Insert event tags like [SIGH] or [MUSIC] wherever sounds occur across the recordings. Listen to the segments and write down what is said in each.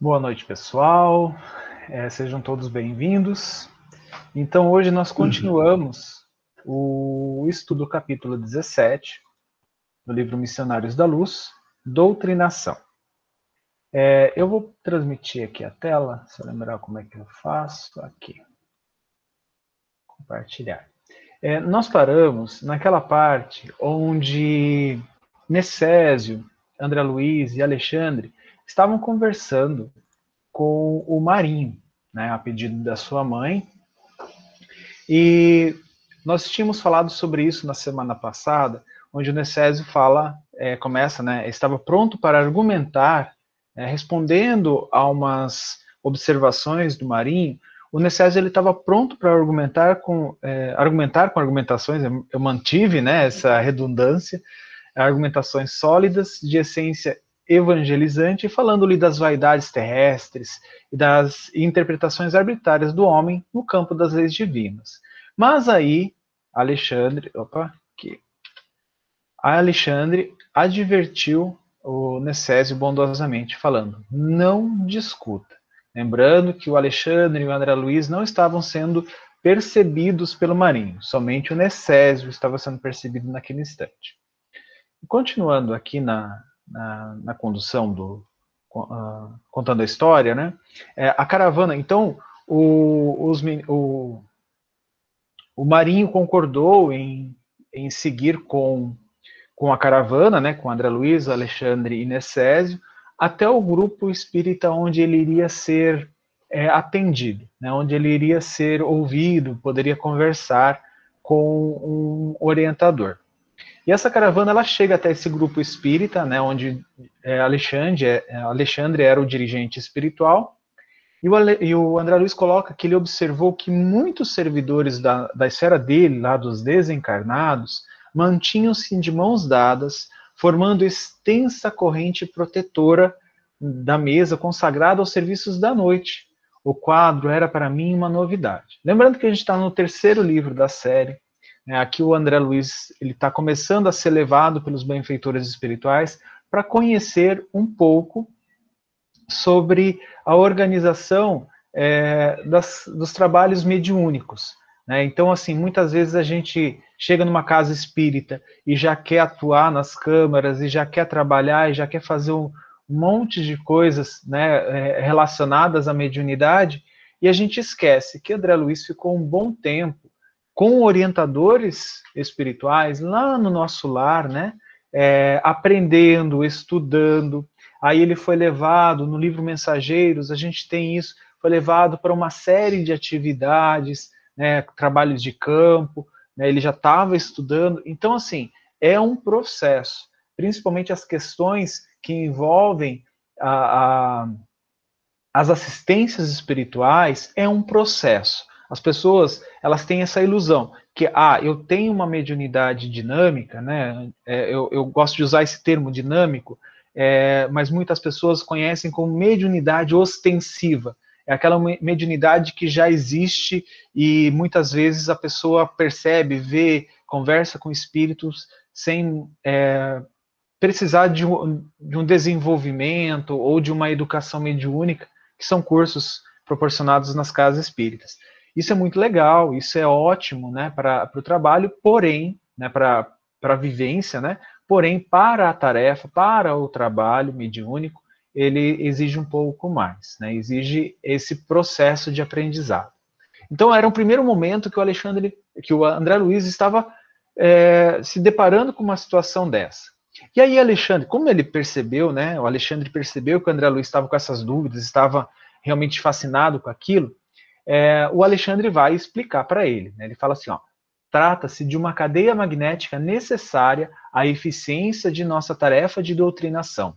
Boa noite, pessoal. É, sejam todos bem-vindos. Então, hoje nós continuamos o estudo do capítulo 17 do livro Missionários da Luz, Doutrinação. É, eu vou transmitir aqui a tela, se eu lembrar como é que eu faço, aqui. Compartilhar. É, nós paramos naquela parte onde Necésio, André Luiz e Alexandre estavam conversando com o Marinho, né, a pedido da sua mãe. E nós tínhamos falado sobre isso na semana passada, onde o Necésio fala, é, começa, né, estava pronto para argumentar, é, respondendo a umas observações do Marinho, o Necésio ele estava pronto para argumentar com é, argumentar com argumentações, eu mantive, né, essa redundância, argumentações sólidas de essência evangelizante, falando-lhe das vaidades terrestres e das interpretações arbitrárias do homem no campo das leis divinas. Mas aí, Alexandre, opa, aqui. Alexandre advertiu o Necésio bondosamente, falando: não discuta. Lembrando que o Alexandre e o André Luiz não estavam sendo percebidos pelo marinho, somente o Necésio estava sendo percebido naquele instante. Continuando aqui na, na, na condução do uh, contando a história, né? É, a caravana, então o, os, o, o Marinho concordou em, em seguir com, com a caravana, né? Com André Luiz, Alexandre e Necésio até o grupo espírita onde ele iria ser é, atendido, né? Onde ele iria ser ouvido, poderia conversar com um orientador. E essa caravana ela chega até esse grupo espírita, né, onde é, Alexandre, é, Alexandre era o dirigente espiritual, e o, Ale, e o, André Luiz coloca que ele observou que muitos servidores da, da esfera dele, lá dos desencarnados, mantinham-se de mãos dadas, formando extensa corrente protetora da mesa consagrada aos serviços da noite. O quadro era para mim uma novidade. Lembrando que a gente está no terceiro livro da série, é, aqui o André Luiz ele está começando a ser levado pelos benfeitores espirituais para conhecer um pouco sobre a organização é, das, dos trabalhos mediúnicos. Né? Então, assim, muitas vezes a gente chega numa casa espírita e já quer atuar nas câmaras, e já quer trabalhar, e já quer fazer um monte de coisas né, é, relacionadas à mediunidade, e a gente esquece que André Luiz ficou um bom tempo com orientadores espirituais lá no nosso lar, né? É, aprendendo, estudando. Aí ele foi levado no livro Mensageiros, a gente tem isso, foi levado para uma série de atividades, né, trabalhos de campo, né, ele já estava estudando. Então, assim, é um processo, principalmente as questões que envolvem a, a, as assistências espirituais, é um processo. As pessoas, elas têm essa ilusão que, ah, eu tenho uma mediunidade dinâmica, né? É, eu, eu, gosto de usar esse termo dinâmico, é, mas muitas pessoas conhecem como mediunidade ostensiva. É aquela mediunidade que já existe e muitas vezes a pessoa percebe, vê, conversa com espíritos sem é, precisar de um, de um desenvolvimento ou de uma educação mediúnica, que são cursos proporcionados nas casas espíritas. Isso é muito legal, isso é ótimo né, para o trabalho, porém, né, para a vivência, né, porém, para a tarefa, para o trabalho mediúnico, ele exige um pouco mais, né, exige esse processo de aprendizado. Então, era um primeiro momento que o Alexandre, que o André Luiz estava é, se deparando com uma situação dessa. E aí, Alexandre, como ele percebeu, né, o Alexandre percebeu que o André Luiz estava com essas dúvidas, estava realmente fascinado com aquilo, é, o Alexandre vai explicar para ele. Né? Ele fala assim: ó, trata-se de uma cadeia magnética necessária à eficiência de nossa tarefa de doutrinação.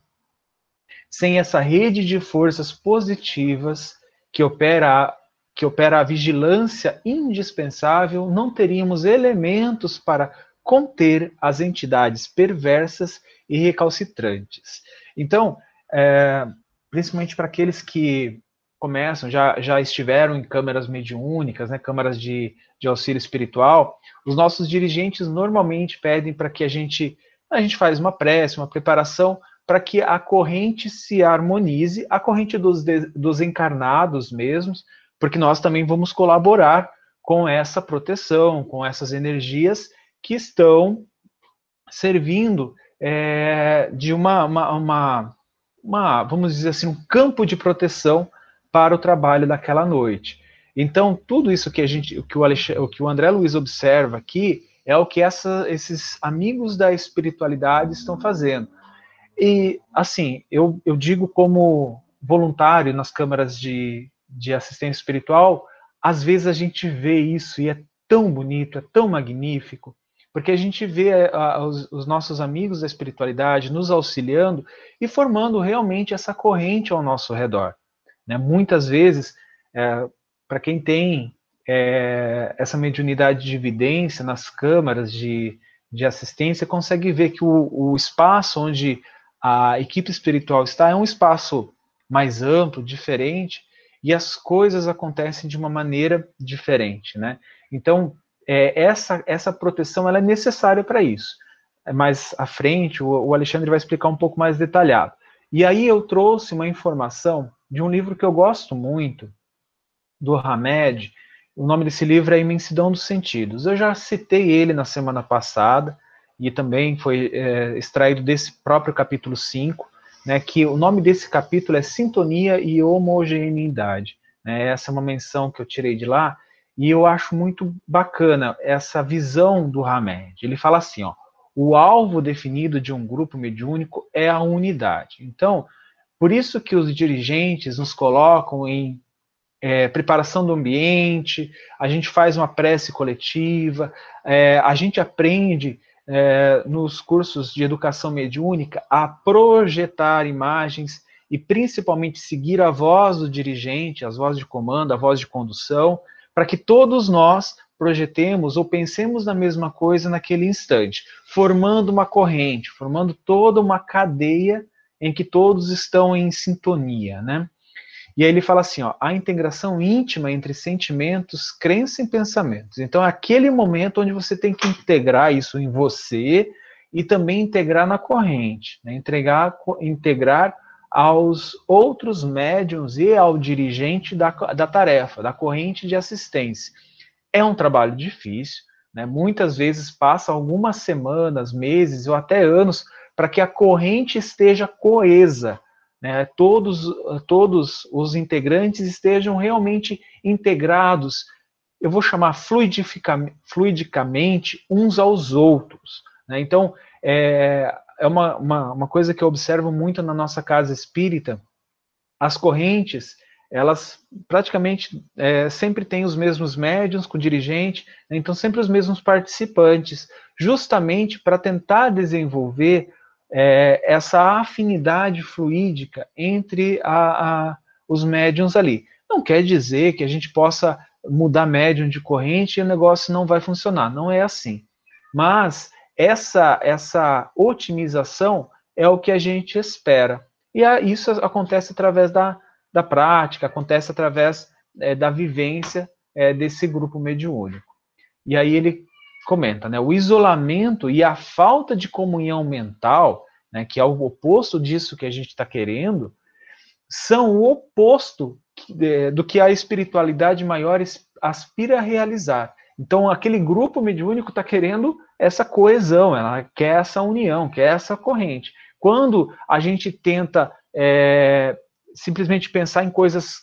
Sem essa rede de forças positivas que opera, que opera a vigilância indispensável, não teríamos elementos para conter as entidades perversas e recalcitrantes. Então, é, principalmente para aqueles que começam, já, já estiveram em câmeras mediúnicas, né, câmaras de, de auxílio espiritual, os nossos dirigentes normalmente pedem para que a gente, a gente faz uma prece, uma preparação, para que a corrente se harmonize, a corrente dos, dos encarnados mesmos, porque nós também vamos colaborar com essa proteção, com essas energias que estão servindo é, de uma, uma, uma, uma, vamos dizer assim, um campo de proteção para o trabalho daquela noite. Então, tudo isso que a gente, que o, Alexandre, que o André Luiz observa aqui, é o que essa, esses amigos da espiritualidade estão fazendo. E, assim, eu, eu digo como voluntário nas câmaras de, de assistência espiritual, às vezes a gente vê isso e é tão bonito, é tão magnífico, porque a gente vê a, os, os, nossos amigos da espiritualidade nos auxiliando e formando realmente essa corrente ao nosso redor. Né? Muitas vezes, é, para quem tem é, essa mediunidade de evidência nas câmaras de, de assistência, consegue ver que o, o espaço onde a equipe espiritual está é um espaço mais amplo, diferente, e as coisas acontecem de uma maneira diferente, né? Então, é, essa, essa proteção ela é necessária para isso. Mais à frente, o, o, Alexandre vai explicar um pouco mais detalhado. E aí eu trouxe uma informação de um livro que eu gosto muito, do Hamed. O nome desse livro é Imensidão dos Sentidos. Eu já citei ele na semana passada, e também foi é, extraído desse próprio capítulo 5, né, que o nome desse capítulo é Sintonia e Homogeneidade. Né, essa é uma menção que eu tirei de lá, e eu acho muito bacana essa visão do Hamed. Ele fala assim, ó, o alvo definido de um grupo mediúnico é a unidade. Então, por isso que os dirigentes nos colocam em é, preparação do ambiente, a gente faz uma prece coletiva, é, a gente aprende é, nos cursos de educação mediúnica a projetar imagens e principalmente seguir a voz do dirigente, as vozes de comando, a voz de condução, para que todos nós projetemos ou pensemos na mesma coisa naquele instante, formando uma corrente, formando toda uma cadeia em que todos estão em sintonia, né? E aí ele fala assim, ó, a integração íntima entre sentimentos, crença e pensamentos. Então, é aquele momento onde você tem que integrar isso em você e também integrar na corrente, né? Entregar, integrar aos outros médiums e ao dirigente da, da tarefa, da corrente de assistência. É um trabalho difícil, né? muitas vezes passa algumas semanas, meses ou até anos para que a corrente esteja coesa, né, todos, todos os integrantes estejam realmente integrados, eu vou chamar fluidicamente uns aos outros. Né? Então, é, é uma, uma, uma coisa que eu observo muito na nossa casa espírita, as correntes, elas praticamente é, sempre têm os mesmos médiums com dirigente, né? então sempre os mesmos participantes, justamente para tentar desenvolver é, essa afinidade fluídica entre a, a, os médiums ali. Não quer dizer que a gente possa mudar médium de corrente e o negócio não vai funcionar. Não é assim. Mas essa, essa otimização é o que a gente espera. E a, isso acontece através da, da prática, acontece através é, da vivência é, desse grupo mediúnico. E aí ele comenta, né? O isolamento e a falta de comunhão mental, né, que é o oposto disso que a gente está querendo, são o oposto do que a espiritualidade maior aspira a realizar. Então, aquele grupo mediúnico está querendo essa coesão, ela quer essa união, quer essa corrente. Quando a gente tenta é, simplesmente pensar em coisas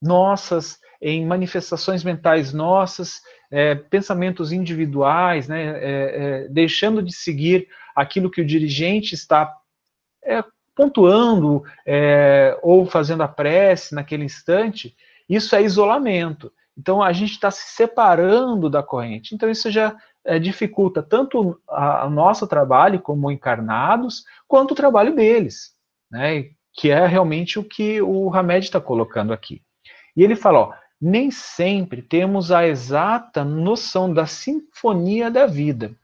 nossas, em manifestações mentais nossas, é, pensamentos individuais, né, é, é, deixando de seguir aquilo que o dirigente está é, pontuando é, ou fazendo a prece naquele instante, isso é isolamento. Então a gente está se separando da corrente. Então isso já é, dificulta tanto o nosso trabalho como encarnados, quanto o trabalho deles, né? Que é realmente o que o Hamed está colocando aqui. E ele fala, ó, nem sempre temos a exata noção da sinfonia da vida,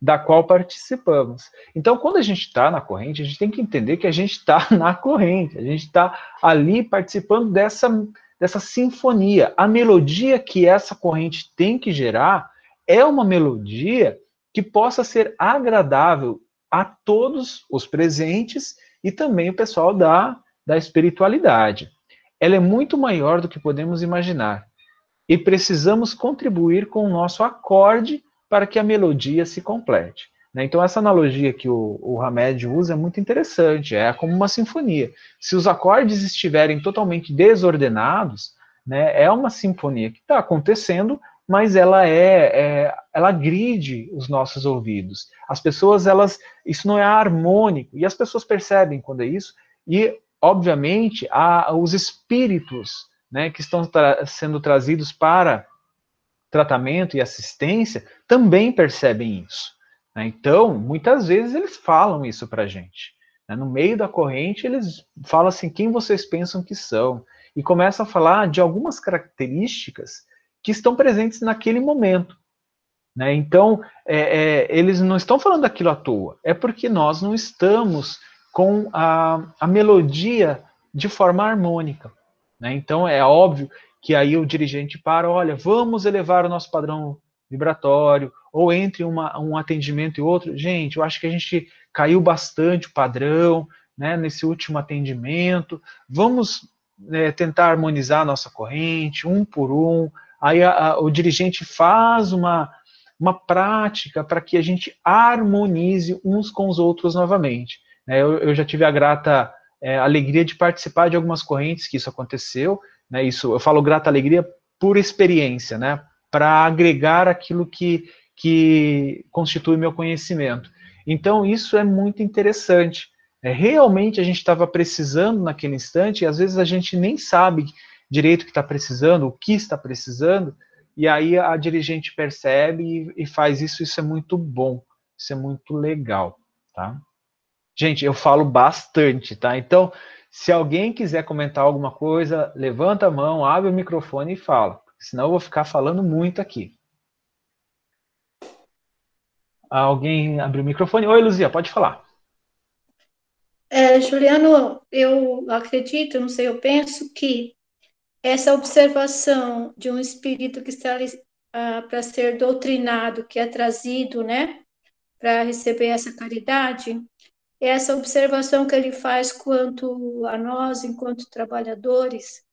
da qual participamos. Então, quando a gente está na corrente, a gente tem que entender que a gente está [LAUGHS] na corrente, a gente está ali participando dessa, dessa sinfonia. A melodia que essa corrente tem que gerar é uma melodia que possa ser agradável a todos os presentes e também o pessoal da, da espiritualidade. Ela é muito maior do que podemos imaginar e precisamos contribuir com o nosso acorde para que a melodia se complete. Né? Então, essa analogia que o, o Hamed usa é muito interessante, é como uma sinfonia. Se os acordes estiverem totalmente desordenados, né, é uma sinfonia que está acontecendo, mas ela é, é, ela gride os nossos ouvidos. As pessoas, elas, isso não é harmônico, e as pessoas percebem quando é isso, e, obviamente, há os espíritos né, que estão tra sendo trazidos para tratamento e assistência também percebem isso. Né? Então, muitas vezes eles falam isso para a gente. Né? No meio da corrente, eles falam assim: quem vocês pensam que são? E começam a falar de algumas características que estão presentes naquele momento. Né? Então, é, é, eles não estão falando daquilo à toa, é porque nós não estamos com a, a melodia de forma harmônica. Né? Então, é óbvio que aí o dirigente para, olha, vamos elevar o nosso padrão vibratório, ou entre uma, um atendimento e outro. Gente, eu acho que a gente caiu bastante o padrão né, nesse último atendimento. Vamos né, tentar harmonizar a nossa corrente, um por um. Aí a, a, o dirigente faz uma, uma prática para que a gente harmonize uns com os outros novamente. Né, eu, eu já tive a grata é, alegria de participar de algumas correntes que isso aconteceu, né, isso eu falo grata alegria por experiência, né, para agregar aquilo que, que constitui meu conhecimento. Então isso é muito interessante. É, realmente a gente estava precisando naquele instante, e às vezes a gente nem sabe direito o que está precisando, o que está precisando, e aí a dirigente percebe e, e faz isso, isso é muito bom, isso é muito legal, tá? Gente, eu falo bastante, tá? Então, se alguém quiser comentar alguma coisa, levanta a mão, abre o microfone e fala. Senão eu vou ficar falando muito aqui. Alguém abriu o microfone? Oi, Luzia, pode falar. É, Juliano, eu acredito, não sei, eu penso que essa observação de um espírito que está ah, para ser doutrinado, que é trazido, né, para receber essa caridade, essa observação que ele faz quanto a nós, enquanto trabalhadores,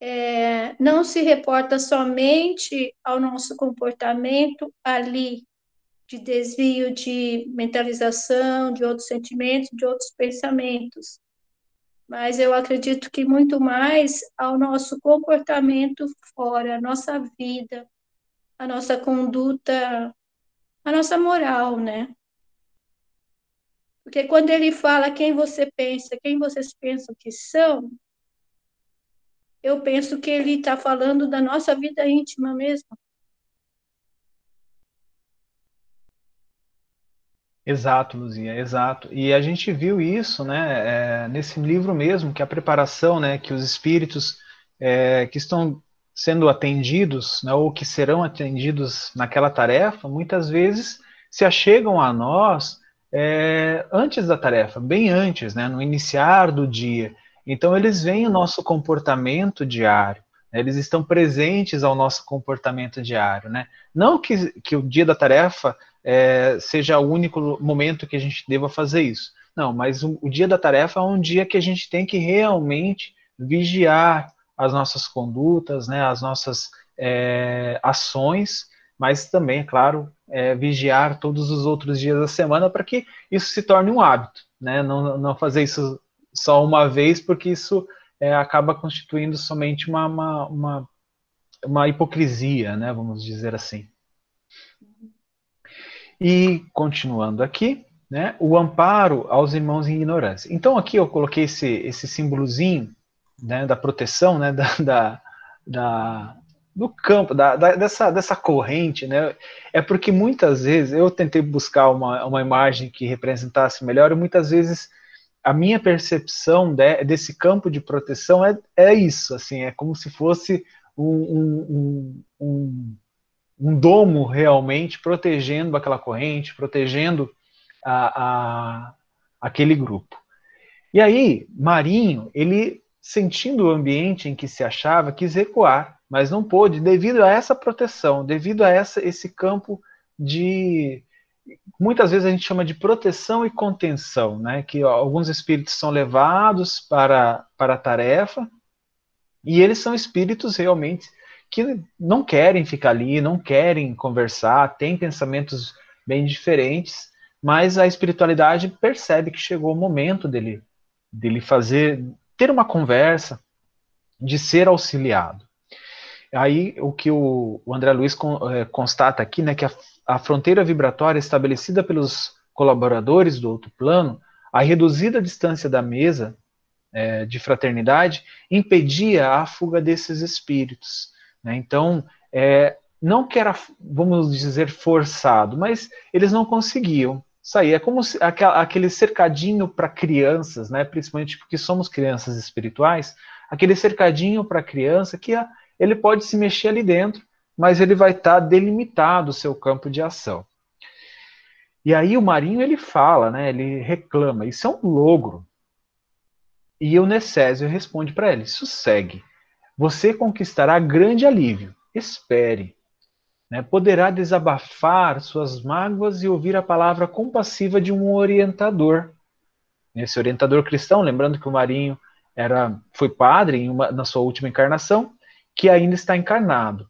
é, não se reporta somente ao nosso comportamento ali, de desvio de mentalização, de outros sentimentos, de outros pensamentos, mas eu acredito que muito mais ao nosso comportamento fora, a nossa vida, a nossa conduta, a nossa moral, né? Porque quando ele fala quem você pensa, quem vocês pensam que são, eu penso que ele está falando da nossa vida íntima mesmo. Exato, Luzia, exato. E a gente viu isso, né, é, nesse livro mesmo, que a preparação, né, que os espíritos é, que estão sendo atendidos, né, ou que serão atendidos naquela tarefa, muitas vezes se achegam a nós é, antes da tarefa, bem antes, né, no iniciar do dia. Então, eles veem o nosso comportamento diário, né, eles estão presentes ao nosso comportamento diário. Né? Não que, que o dia da tarefa é, seja o único momento que a gente deva fazer isso. Não, mas o, o dia da tarefa é um dia que a gente tem que realmente vigiar as nossas condutas, né, as nossas é, ações, mas também, é claro, é, vigiar todos os outros dias da semana para que isso se torne um hábito, né? Não, não fazer isso só uma vez, porque isso é, acaba constituindo somente uma, uma, uma, uma, hipocrisia, né? Vamos dizer assim. E continuando aqui, né? O amparo aos irmãos em ignorância. Então aqui eu coloquei esse, esse símbolozinho né, da proteção, né? Da, da, da do campo, da, da, dessa, dessa corrente, né? É porque muitas vezes eu tentei buscar uma, uma imagem que representasse melhor, e muitas vezes a minha percepção de, desse campo de proteção é, é isso, assim, é como se fosse um, um, um, um domo realmente protegendo aquela corrente, protegendo a, a, aquele grupo. E aí, Marinho, ele sentindo o ambiente em que se achava, quis recuar mas não pôde devido a essa proteção, devido a essa, esse campo de muitas vezes a gente chama de proteção e contenção, né? Que alguns espíritos são levados para, para a tarefa e eles são espíritos realmente que não querem ficar ali, não querem conversar, têm pensamentos bem diferentes, mas a espiritualidade percebe que chegou o momento dele, dele fazer, ter uma conversa, de ser auxiliado. Aí o que o, André Luiz é, constata aqui, né, que a, a fronteira vibratória estabelecida pelos colaboradores do outro plano, a reduzida distância da mesa é, de fraternidade impedia a fuga desses espíritos. Né? Então, é, não que era, vamos dizer, forçado, mas eles não conseguiam sair. É como se, aquele cercadinho para crianças, né? principalmente porque somos crianças espirituais, aquele cercadinho para criança que a, ele pode se mexer ali dentro, mas ele vai estar tá delimitado o seu campo de ação. E aí o Marinho ele fala, né? Ele reclama, isso é um logro. E o Necésio responde para ele: sossegue, você conquistará grande alívio. Espere. Né? Poderá desabafar suas mágoas e ouvir a palavra compassiva de um orientador. Esse orientador cristão, lembrando que o Marinho era, foi padre uma, na sua última encarnação, que ainda está encarnado.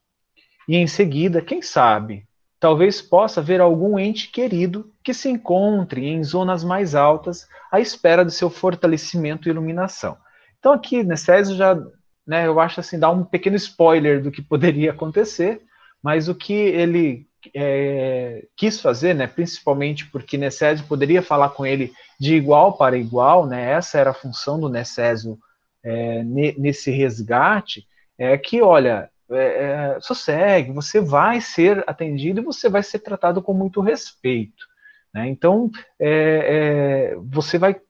E em seguida, quem sabe, talvez possa ver algum ente querido que se encontre em zonas mais altas à espera do seu fortalecimento e iluminação. Então aqui, Necésio já, né, eu acho assim, dá um pequeno spoiler do que [LAUGHS] poderia acontecer, mas o que ele é, quis fazer, né, principalmente porque Necésio poderia falar com ele de igual para igual, né, essa era a função do Necésio é, nesse resgate, é que, olha, é, é, sossegue, você vai ser atendido e você vai ser tratado com muito respeito. Né? Então, é, é, você vai.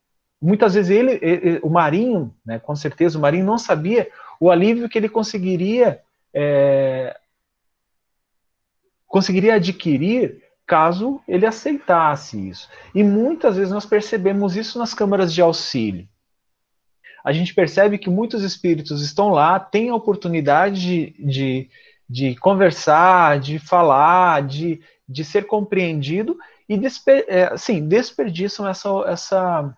Muitas vezes ele, ele, o Marinho, né, com certeza, o Marinho não sabia o alívio que ele conseguiria é, conseguiria adquirir caso ele aceitasse isso. E muitas vezes nós percebemos isso nas câmaras de auxílio a gente percebe que muitos espíritos estão lá, têm a oportunidade de, de, de conversar, de falar, de, de ser compreendido e desper, é, assim, desperdiçam essa, essa,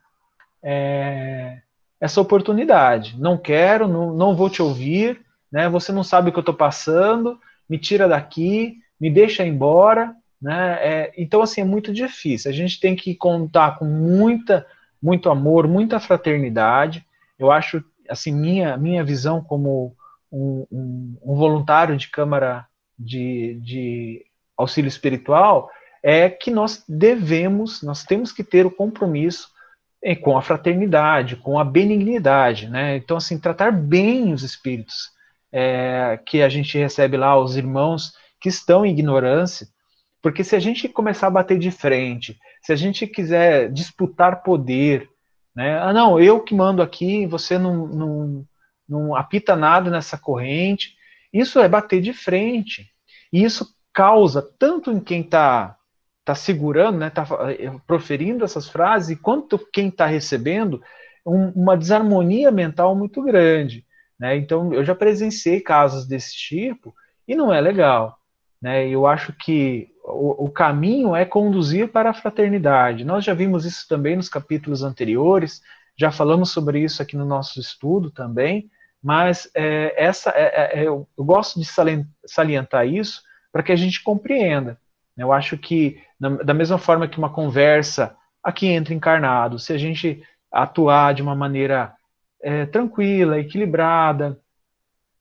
é, essa oportunidade. Não quero, não, não vou te ouvir, né? você não sabe o que eu estou passando, me tira daqui, me deixa embora. Né? É, então, assim, é muito difícil. A gente tem que contar com muita, muito amor, muita fraternidade, eu acho, assim, minha, minha visão como um, um, um voluntário de Câmara de, de Auxílio Espiritual é que nós devemos, nós temos que ter o compromisso com a fraternidade, com a benignidade, né? Então, assim, tratar bem os espíritos é, que a gente recebe lá, os irmãos que estão em ignorância, porque se a gente começar a bater de frente, se a gente quiser disputar poder, né? Ah, não, eu que mando aqui, você não, não, não apita nada nessa corrente. Isso é bater de frente. E isso causa, tanto em quem está tá segurando, né, tá eh, proferindo essas frases, quanto quem está recebendo, um, uma desarmonia mental muito grande. Né? Então, eu já presenciei casos desse tipo e não é legal. Né? Eu acho que o, caminho é conduzir para a fraternidade. Nós já vimos isso também nos capítulos anteriores, já falamos sobre isso aqui no nosso estudo também, mas é, essa é, é, é eu, gosto de salientar isso para que a gente compreenda. Eu acho que, da mesma forma que uma conversa aqui entre encarnados, se a gente atuar de uma maneira é, tranquila, equilibrada,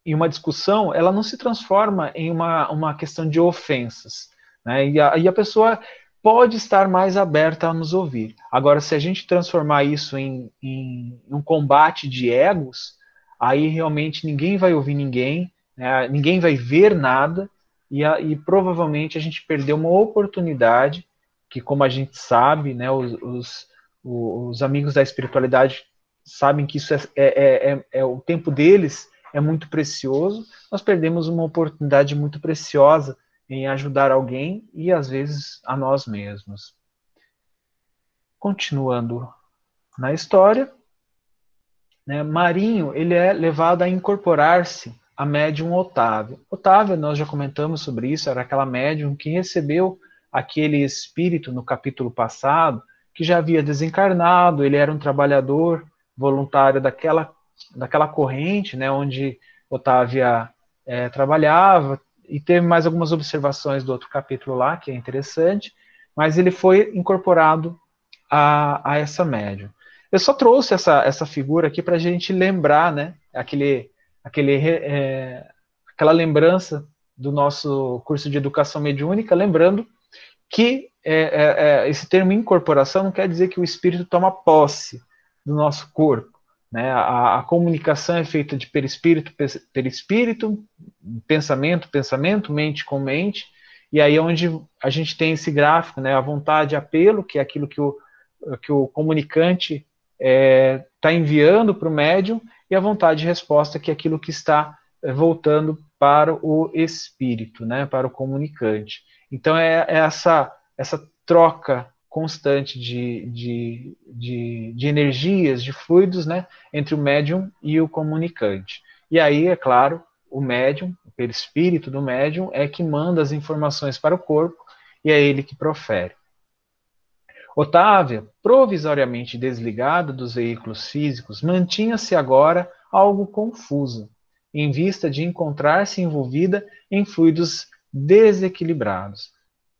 e uma discussão, ela não se transforma em uma, uma questão de ofensas. Né? E, a, e a pessoa pode estar mais aberta a nos ouvir. Agora, se a gente transformar isso em, em um combate de egos, aí realmente ninguém vai ouvir ninguém, né? ninguém vai ver nada, e, a, e, provavelmente a gente perdeu uma oportunidade que, como a gente sabe, né, os, os, os amigos da espiritualidade sabem que isso é, é, é, é, é o tempo deles é muito precioso, nós perdemos uma oportunidade muito preciosa em ajudar alguém e às vezes a nós mesmos. Continuando na história, né, Marinho ele é levado a incorporar-se a médium Otávio. Otávio, nós já comentamos sobre isso, era aquela médium que recebeu aquele espírito no capítulo passado que já havia desencarnado, ele era um trabalhador voluntário daquela, daquela corrente, né, onde Otávia é, trabalhava, e teve mais algumas observações do outro capítulo lá, que é interessante, mas ele foi incorporado a, a essa médium. Eu só trouxe essa, essa figura aqui para a gente lembrar, né, aquele, aquele, é, aquela lembrança do nosso curso de educação mediúnica, lembrando que é, é, é, esse termo incorporação não quer dizer que o espírito toma posse do nosso corpo. Né? A, a comunicação é feita de perispírito, perispírito, pensamento, pensamento, mente com mente, e aí é onde a gente tem esse gráfico, né? a vontade apelo, que é aquilo que o, que o comunicante está é, tá enviando para o médium, e a vontade de resposta, que é aquilo que está é, voltando para o espírito, né? para o comunicante. Então é, é essa, essa troca constante de, de, de, de, energias, de fluidos, né, entre o médium e o comunicante. E aí, é claro, o médium, o perispírito do médium, é que manda as informações para o corpo e é ele que profere. Otávia, provisoriamente desligada dos veículos físicos, mantinha-se agora algo confusa, em vista de encontrar-se envolvida em fluidos desequilibrados.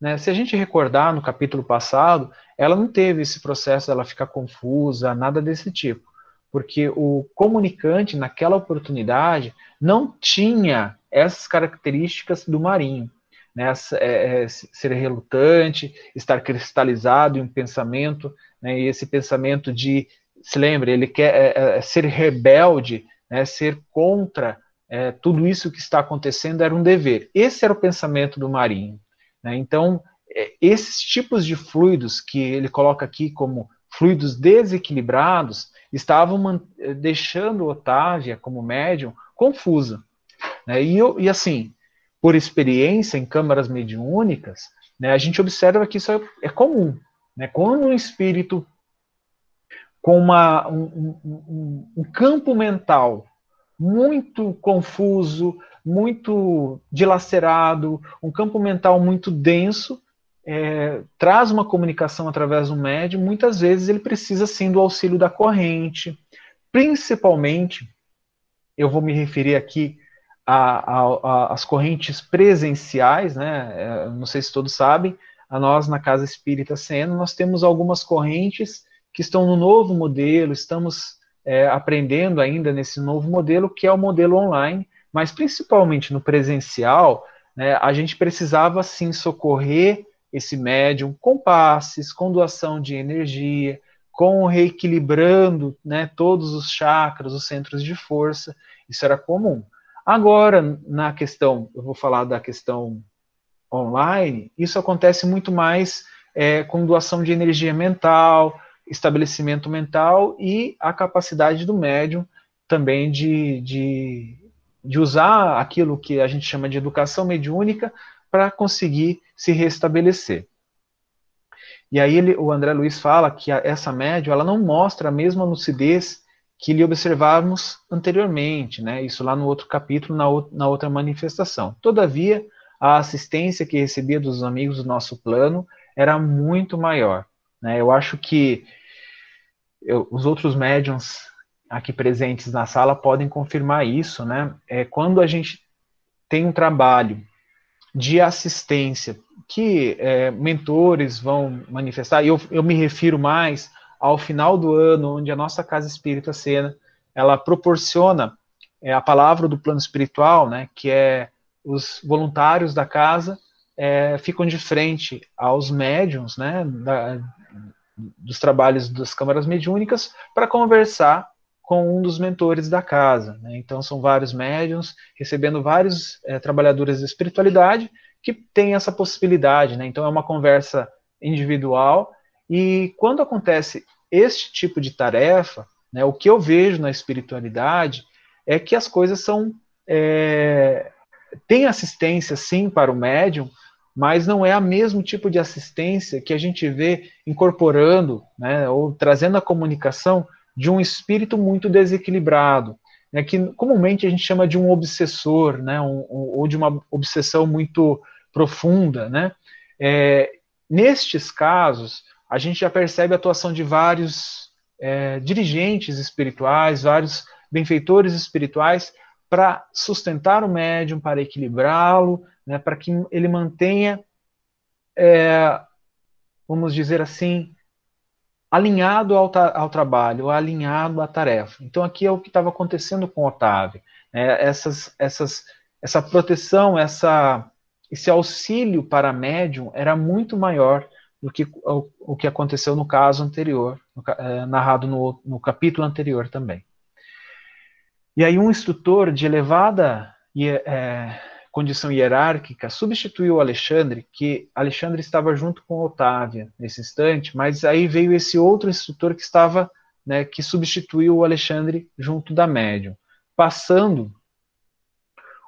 Né? Se a gente recordar no capítulo passado, ela não teve esse processo ela ficar confusa, nada desse tipo, porque o comunicante naquela oportunidade não tinha essas características do marinho. Né, é, é, ser relutante, estar cristalizado em um pensamento, né, e esse pensamento de, se lembre, ele quer é, é, ser rebelde, né, ser contra é, tudo isso que está acontecendo era um dever. Esse era o pensamento do marinho. Né? Então, é, esses tipos de fluidos que ele coloca aqui como fluidos desequilibrados estavam é, deixando Otávia, como médium, confusa. Né? E, e, assim, por experiência em câmaras mediúnicas, né, a gente observa que isso é, é comum. Né? Quando um espírito com uma, um, um, um campo mental muito confuso, muito dilacerado, um campo mental muito denso, é, traz uma comunicação através do médium, muitas vezes ele precisa sim do auxílio da corrente, principalmente, eu vou me referir aqui às correntes presenciais, né? É, não sei se todos sabem, a nós na Casa Espírita Sena, nós temos algumas correntes que estão no novo modelo, estamos é, aprendendo ainda nesse novo modelo, que é o modelo online, mas principalmente no presencial, né, a gente precisava sim socorrer esse médium com passes, com doação de energia, com reequilibrando né, todos os chakras, os centros de força, isso era comum. Agora, na questão, eu vou falar da questão online, isso acontece muito mais é, com doação de energia mental, estabelecimento mental e a capacidade do médium também de, de, de usar aquilo que a gente chama de educação mediúnica para conseguir se restabelecer. E aí ele, o André Luiz fala que a, essa médium ela não mostra a mesma lucidez que lhe observávamos anteriormente, né? Isso lá no outro capítulo, na, na outra manifestação. Todavia, a assistência que recebia dos amigos do nosso plano era muito maior. Né? Eu acho que eu, os outros médiums aqui presentes na sala podem confirmar isso, né? É, quando a gente tem um trabalho de assistência que é, mentores vão manifestar, e eu, eu me refiro mais ao final do ano, onde a nossa Casa Espírita Sena, ela proporciona é, a palavra do plano espiritual, né, que é os voluntários da casa é, ficam de frente aos médiums, né, da, dos trabalhos das câmaras mediúnicas para conversar com um dos mentores da casa. Né? Então, são vários médiums recebendo vários é, trabalhadores da espiritualidade que têm essa possibilidade. Né? Então, é uma conversa individual. E quando acontece este tipo de tarefa, né, o que eu vejo na espiritualidade é que as coisas são. É, tem assistência, sim, para o médium, mas não é a mesmo tipo de assistência que a gente vê incorporando, né, ou trazendo a comunicação de um espírito muito desequilibrado, né, que comumente a gente chama de um obsessor, né, um, um, ou de uma obsessão muito profunda, né, é, nestes casos, a gente já percebe a atuação de vários é, dirigentes espirituais, vários benfeitores espirituais, para sustentar o médium, para equilibrá-lo, né, para que ele mantenha, é, vamos dizer assim, alinhado ao, ao, trabalho, alinhado à tarefa. Então aqui é o que estava acontecendo com Otávio. Né, essas, essas, essa proteção, essa, esse auxílio para médium era muito maior do que o, o que aconteceu no caso anterior, no, é, narrado no, no capítulo anterior também. E aí um instrutor de elevada é, condição hierárquica substituiu Alexandre, que Alexandre estava junto com Otávia nesse instante, mas aí veio esse outro instrutor que estava, né, que substituiu o Alexandre junto da médium, passando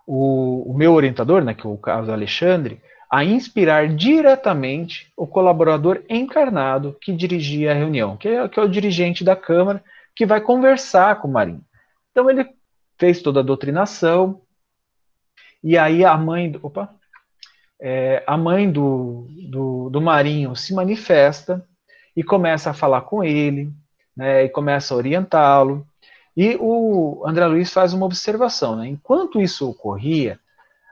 o, o meu orientador, né, que é o caso Alexandre, a inspirar diretamente o colaborador encarnado que dirigia a reunião, que é, que é o dirigente da Câmara, que vai conversar com o Marinho. Então ele fez toda a doutrinação, e aí a mãe, opa, é, a mãe do, do, do, Marinho se manifesta e começa a falar com ele, né, e começa a orientá-lo. E o André Luiz faz uma observação, né, enquanto isso ocorria,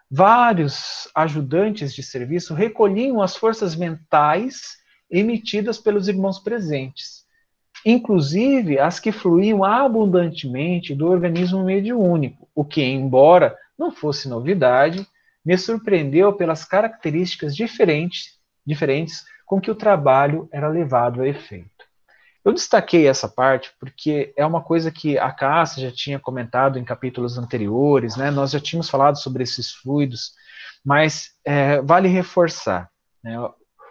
vários ajudantes de serviço recolhiam as forças mentais emitidas pelos irmãos presentes inclusive as que fluíam abundantemente do organismo mediúnico, o que, embora não fosse novidade, me surpreendeu pelas características diferentes, diferentes com que o trabalho era levado a efeito. Eu destaquei essa parte porque é uma coisa que a Cássia já tinha comentado em capítulos anteriores, né? nós já tínhamos falado sobre esses fluidos, mas é, vale reforçar. Né?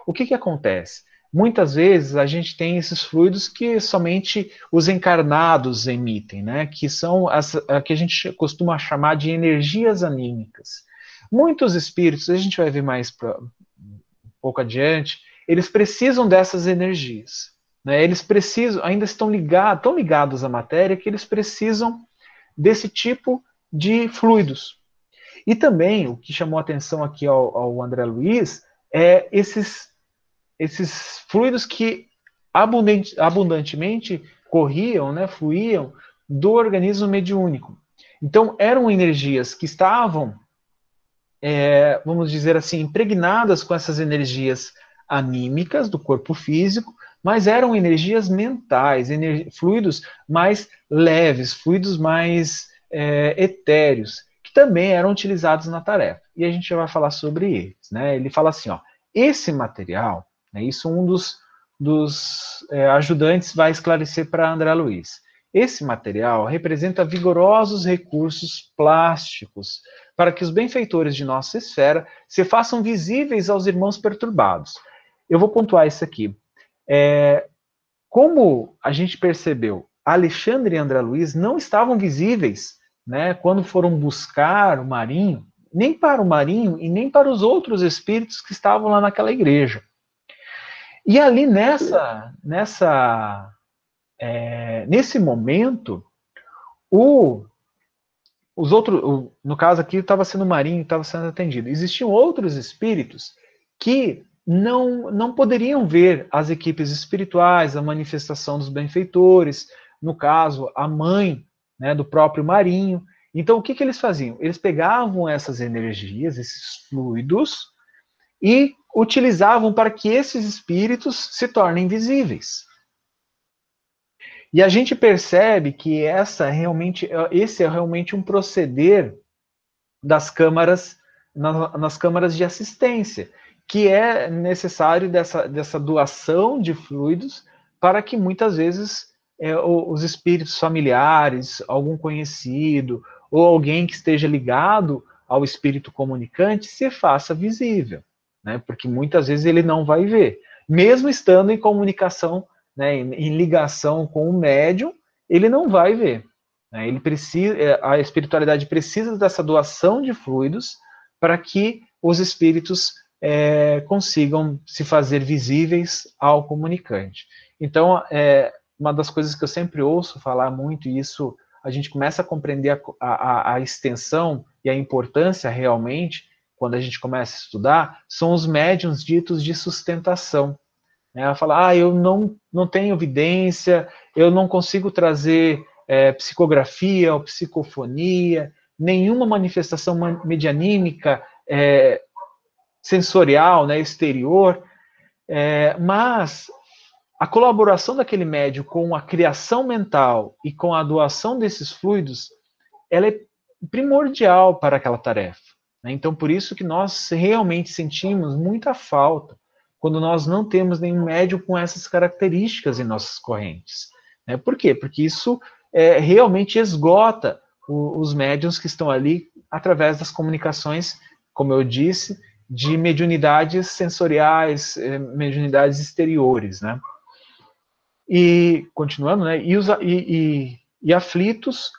O que, que acontece? Muitas vezes a gente tem esses fluidos que somente os encarnados emitem, né? Que são as que a gente costuma chamar de energias anímicas. Muitos espíritos, a gente vai ver mais pra, um pouco adiante, eles precisam dessas energias. Né? Eles precisam, ainda estão ligados, tão ligados à matéria que eles precisam desse tipo de fluidos. E também o que chamou atenção aqui ao, ao André Luiz é esses esses fluidos que abundante, abundantemente corriam, né, fluíam do organismo mediúnico. Então, eram energias que estavam, é, vamos dizer assim, impregnadas com essas energias anímicas do corpo físico, mas eram energias mentais, fluidos mais leves, fluidos mais é, etéreos, que também eram utilizados na tarefa. E a gente vai falar sobre eles. Né? Ele fala assim: ó, esse material isso um dos, dos é, ajudantes vai esclarecer para André Luiz. Esse material representa vigorosos recursos plásticos para que os benfeitores de nossa esfera se façam visíveis aos irmãos perturbados. Eu vou pontuar isso aqui. É, como a gente percebeu, Alexandre e André Luiz não estavam visíveis né, quando foram buscar o Marinho, nem para o Marinho e nem para os outros espíritos que estavam lá naquela igreja. E ali nessa, nessa, é, nesse momento, o, os outros, o, no caso aqui estava sendo Marinho, estava sendo atendido. Existiam outros espíritos que não, não poderiam ver as equipes espirituais, a manifestação dos benfeitores, no caso, a mãe né, do próprio Marinho. Então, o que, que eles faziam? Eles pegavam essas energias, esses fluidos, e utilizavam para que esses espíritos se tornem visíveis. E a gente percebe que essa realmente, esse é realmente um proceder das câmaras, nas, nas câmaras de assistência, que é necessário dessa, dessa doação de fluidos para que muitas vezes é, os espíritos familiares, algum conhecido, ou alguém que esteja ligado ao espírito comunicante se faça visível né? Porque muitas vezes ele não vai ver, mesmo estando em comunicação, né, em, ligação com o médium, ele não vai ver. Né? Ele precisa, é, a espiritualidade precisa dessa doação de fluidos para que os espíritos é, consigam se fazer visíveis ao comunicante. Então, é, uma das coisas que eu sempre ouço falar muito, e isso a gente começa a compreender a, a, a extensão e a importância realmente, quando a gente começa a estudar, são os médiums ditos de sustentação. Né? Ela fala, ah, eu não, não tenho evidência, eu não consigo trazer é, psicografia ou psicofonia, nenhuma manifestação medianímica é, sensorial, né, exterior, é, mas a colaboração daquele médium com a criação mental e com a doação desses fluidos, ela é primordial para aquela tarefa. Né? Então, por isso que nós realmente sentimos muita falta quando nós não temos nenhum médium com essas características em nossas correntes. Né? Por quê? Porque isso é, realmente esgota o, os médiums que estão ali através das comunicações, como eu disse, de mediunidades sensoriais, eh, mediunidades exteriores, né? E, continuando, né, e, os, e, e, e aflitos,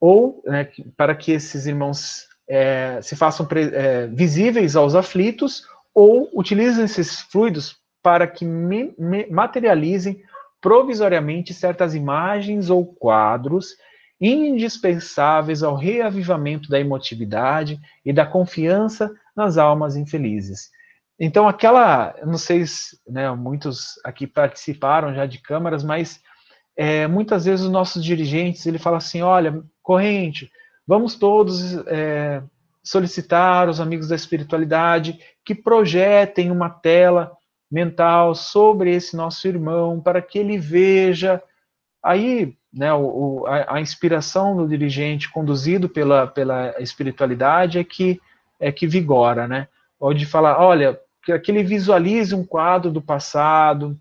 ou né, para que esses irmãos é, se façam é, visíveis aos aflitos, ou utilizem esses fluidos para que me, me materializem provisoriamente certas imagens ou quadros indispensáveis ao reavivamento da emotividade e da confiança nas almas infelizes. Então, aquela, não sei se né, muitos aqui participaram já de câmaras, mas é, muitas vezes os nossos dirigentes, ele fala assim, olha, corrente, vamos todos é, solicitar os amigos da espiritualidade que projetem uma tela mental sobre esse nosso irmão, para que ele veja. Aí, né, o, a, a, inspiração do dirigente, conduzido pela, pela espiritualidade, é que, é que vigora, né? Pode falar, olha, que, que ele visualize um quadro do passado,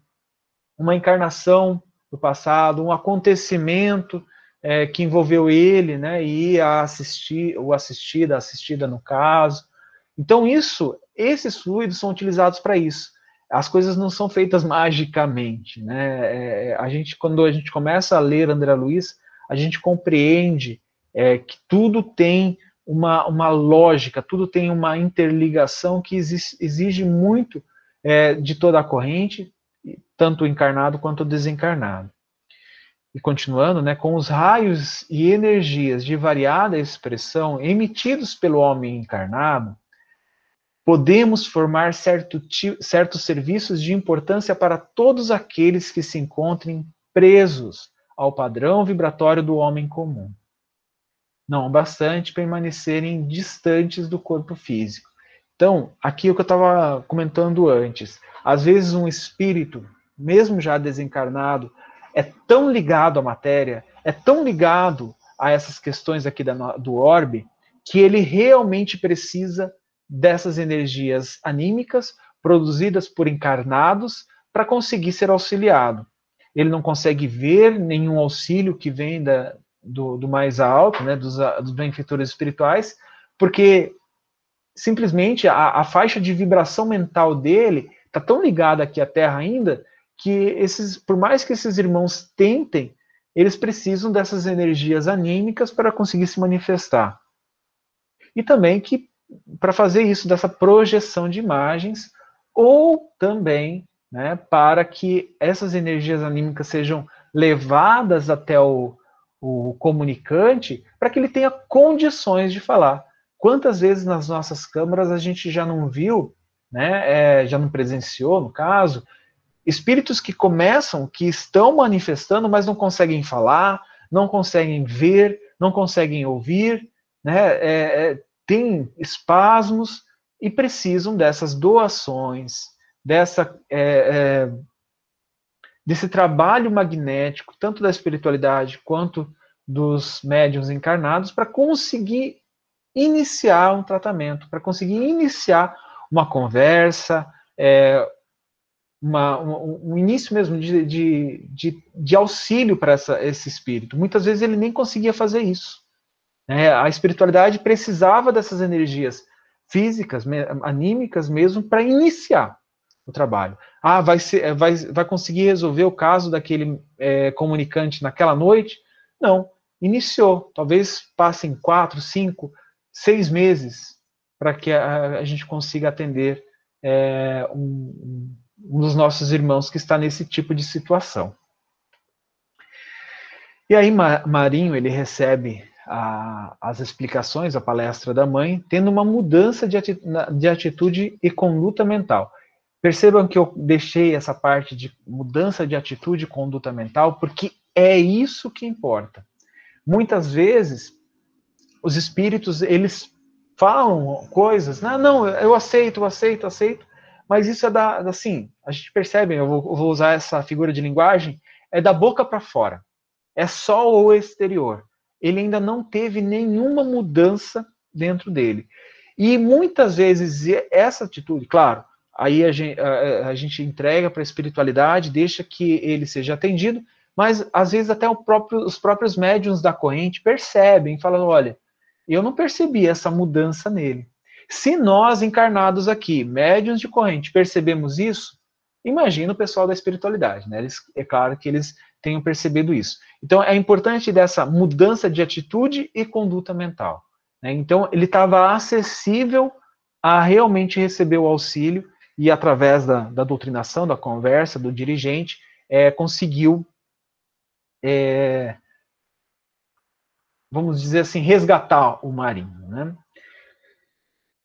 uma encarnação do passado, um acontecimento é, que envolveu ele, né, e a assistir, o assistida, a assistida no caso. Então isso, esses fluidos são utilizados para isso. As coisas não são feitas magicamente, né? É, a gente, quando a gente começa a ler André Luiz, a gente compreende é, que tudo tem uma, uma lógica, tudo tem uma interligação que exige, exige muito é, de toda a corrente, tanto encarnado quanto desencarnado. E continuando, né, com os raios e energias de variada expressão emitidos pelo homem encarnado, podemos formar certo, certos serviços de importância para todos aqueles que se encontrem presos ao padrão vibratório do homem comum não bastante permanecerem distantes do corpo físico. Então, aqui é o que eu estava comentando antes. Às vezes um espírito, mesmo já desencarnado, é tão ligado à matéria, é tão ligado a essas questões aqui da, do orbe, que ele realmente precisa dessas energias anímicas produzidas por encarnados para conseguir ser auxiliado. Ele não consegue ver nenhum auxílio que vem da, do, do mais alto, né, dos, dos benfeitores espirituais, porque simplesmente a, a faixa de vibração mental dele está tão ligada aqui à Terra ainda que esses, por mais que esses irmãos tentem, eles precisam dessas energias anímicas para conseguir se manifestar. E também que para fazer isso dessa projeção de imagens ou também, né, para que essas energias anímicas sejam levadas até o, o comunicante para que ele tenha condições de falar. Quantas vezes nas nossas câmaras a gente já não viu, né, é, já não presenciou, no caso, espíritos que começam, que estão manifestando, mas não conseguem falar, não conseguem ver, não conseguem ouvir, né, é, é, tem espasmos e precisam dessas doações, dessa é, é desse trabalho magnético, tanto da espiritualidade quanto dos médiums encarnados, para conseguir iniciar um tratamento, para conseguir iniciar uma conversa, é, uma, um, início mesmo de, de, de, de auxílio para esse espírito. Muitas vezes ele nem conseguia fazer isso. Né? A espiritualidade precisava dessas energias físicas, anímicas mesmo, para iniciar o trabalho. Ah, vai, ser, vai, vai conseguir resolver o caso daquele é, comunicante naquela noite? Não, iniciou. Talvez passem quatro, cinco, seis meses para que a, a, gente consiga atender é, um dos nossos irmãos que está nesse tipo de situação. E aí Marinho ele recebe a, as explicações, a palestra da mãe, tendo uma mudança de atitude, de atitude e conduta mental. Percebam que eu deixei essa parte de mudança de atitude e conduta mental, porque é isso que importa. Muitas vezes, os espíritos, eles falam coisas, não, não, eu aceito, eu aceito, aceito, mas isso é da, assim, a gente percebe, eu vou, eu vou usar essa figura de linguagem, é da boca para fora. É só o exterior. Ele ainda não teve nenhuma mudança dentro dele. E muitas vezes essa atitude, claro, aí a gente, a, a gente entrega para a espiritualidade, deixa que ele seja atendido, mas às vezes até próprio, os próprios médiums da corrente percebem, falam, olha, eu não percebi essa mudança nele. Se nós encarnados aqui, médiums de corrente, percebemos isso, imagina o pessoal da espiritualidade, né? Eles, é claro que eles tenham percebido isso. Então é importante dessa mudança de atitude e conduta mental. Né? Então ele estava acessível a realmente receber o auxílio e através da, da doutrinação, da conversa, do dirigente, é, conseguiu é, vamos dizer assim, resgatar o marinho. Né?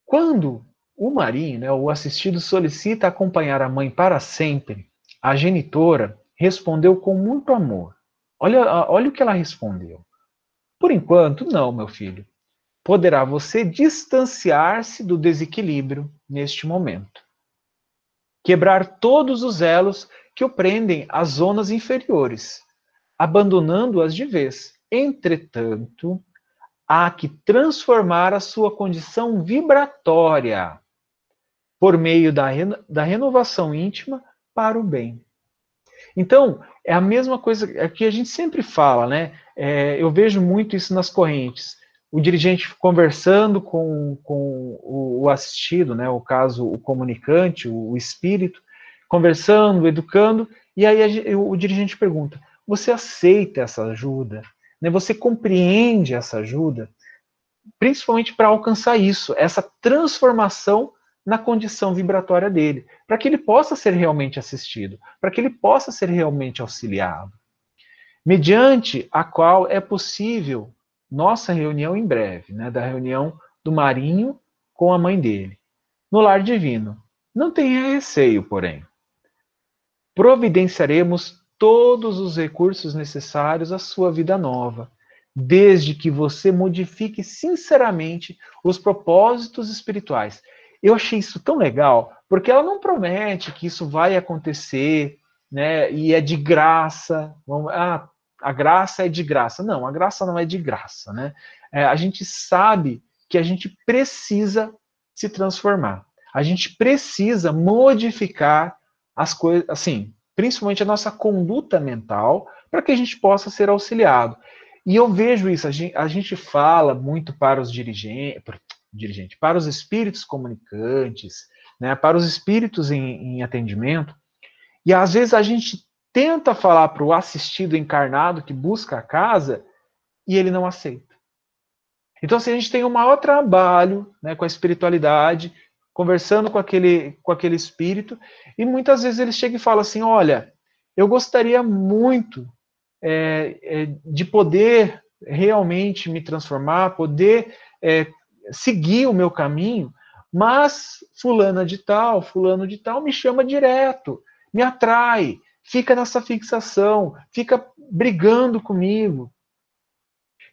Quando o marinho, né, o assistido, solicita acompanhar a mãe para sempre, a genitora respondeu com muito amor. Olha, olha o que ela respondeu. Por enquanto, não, meu filho. Poderá você distanciar-se do desequilíbrio neste momento. Quebrar todos os elos que o prendem às zonas inferiores, abandonando-as de vez Entretanto, há que transformar a sua condição vibratória por meio da, da renovação íntima para o bem. Então, é a mesma coisa é que a gente sempre fala, né? É, eu vejo muito isso nas correntes. O dirigente conversando com, com o, o assistido, né? O caso, o comunicante, o, o espírito, conversando, educando, e aí a, o, o dirigente pergunta: Você aceita essa ajuda? Né? Você compreende essa ajuda, principalmente para alcançar isso, essa transformação na condição vibratória dele, para que ele possa ser realmente assistido, para que ele possa ser realmente auxiliado. Mediante a qual é possível nossa reunião em breve, né, da reunião do Marinho com a mãe dele, no lar divino. Não tenha receio, porém. Providenciaremos todos os recursos necessários à sua vida nova, desde que você modifique sinceramente os propósitos espirituais. Eu achei isso tão legal, porque ela não promete que isso vai acontecer, né? E é de graça. Ah, a graça é de graça. Não, a graça não é de graça, né? É, a gente sabe que a gente precisa se transformar. A gente precisa modificar as coisas, assim, principalmente a nossa conduta mental, para que a gente possa ser auxiliado. E eu vejo isso, a gente, a gente fala muito para os dirigentes, dirigente, para os espíritos comunicantes, né, para os espíritos em, em atendimento, e às vezes a gente tenta falar para o assistido encarnado que busca a casa e ele não aceita. Então, assim, a gente tem um maior trabalho né, com a espiritualidade, conversando com aquele, com aquele espírito, e muitas vezes ele chega e fala assim: Olha, eu gostaria muito é, é, de poder realmente me transformar, poder é, seguir o meu caminho, mas fulana de tal, fulano de tal me chama direto, me atrai, fica nessa fixação, fica brigando comigo.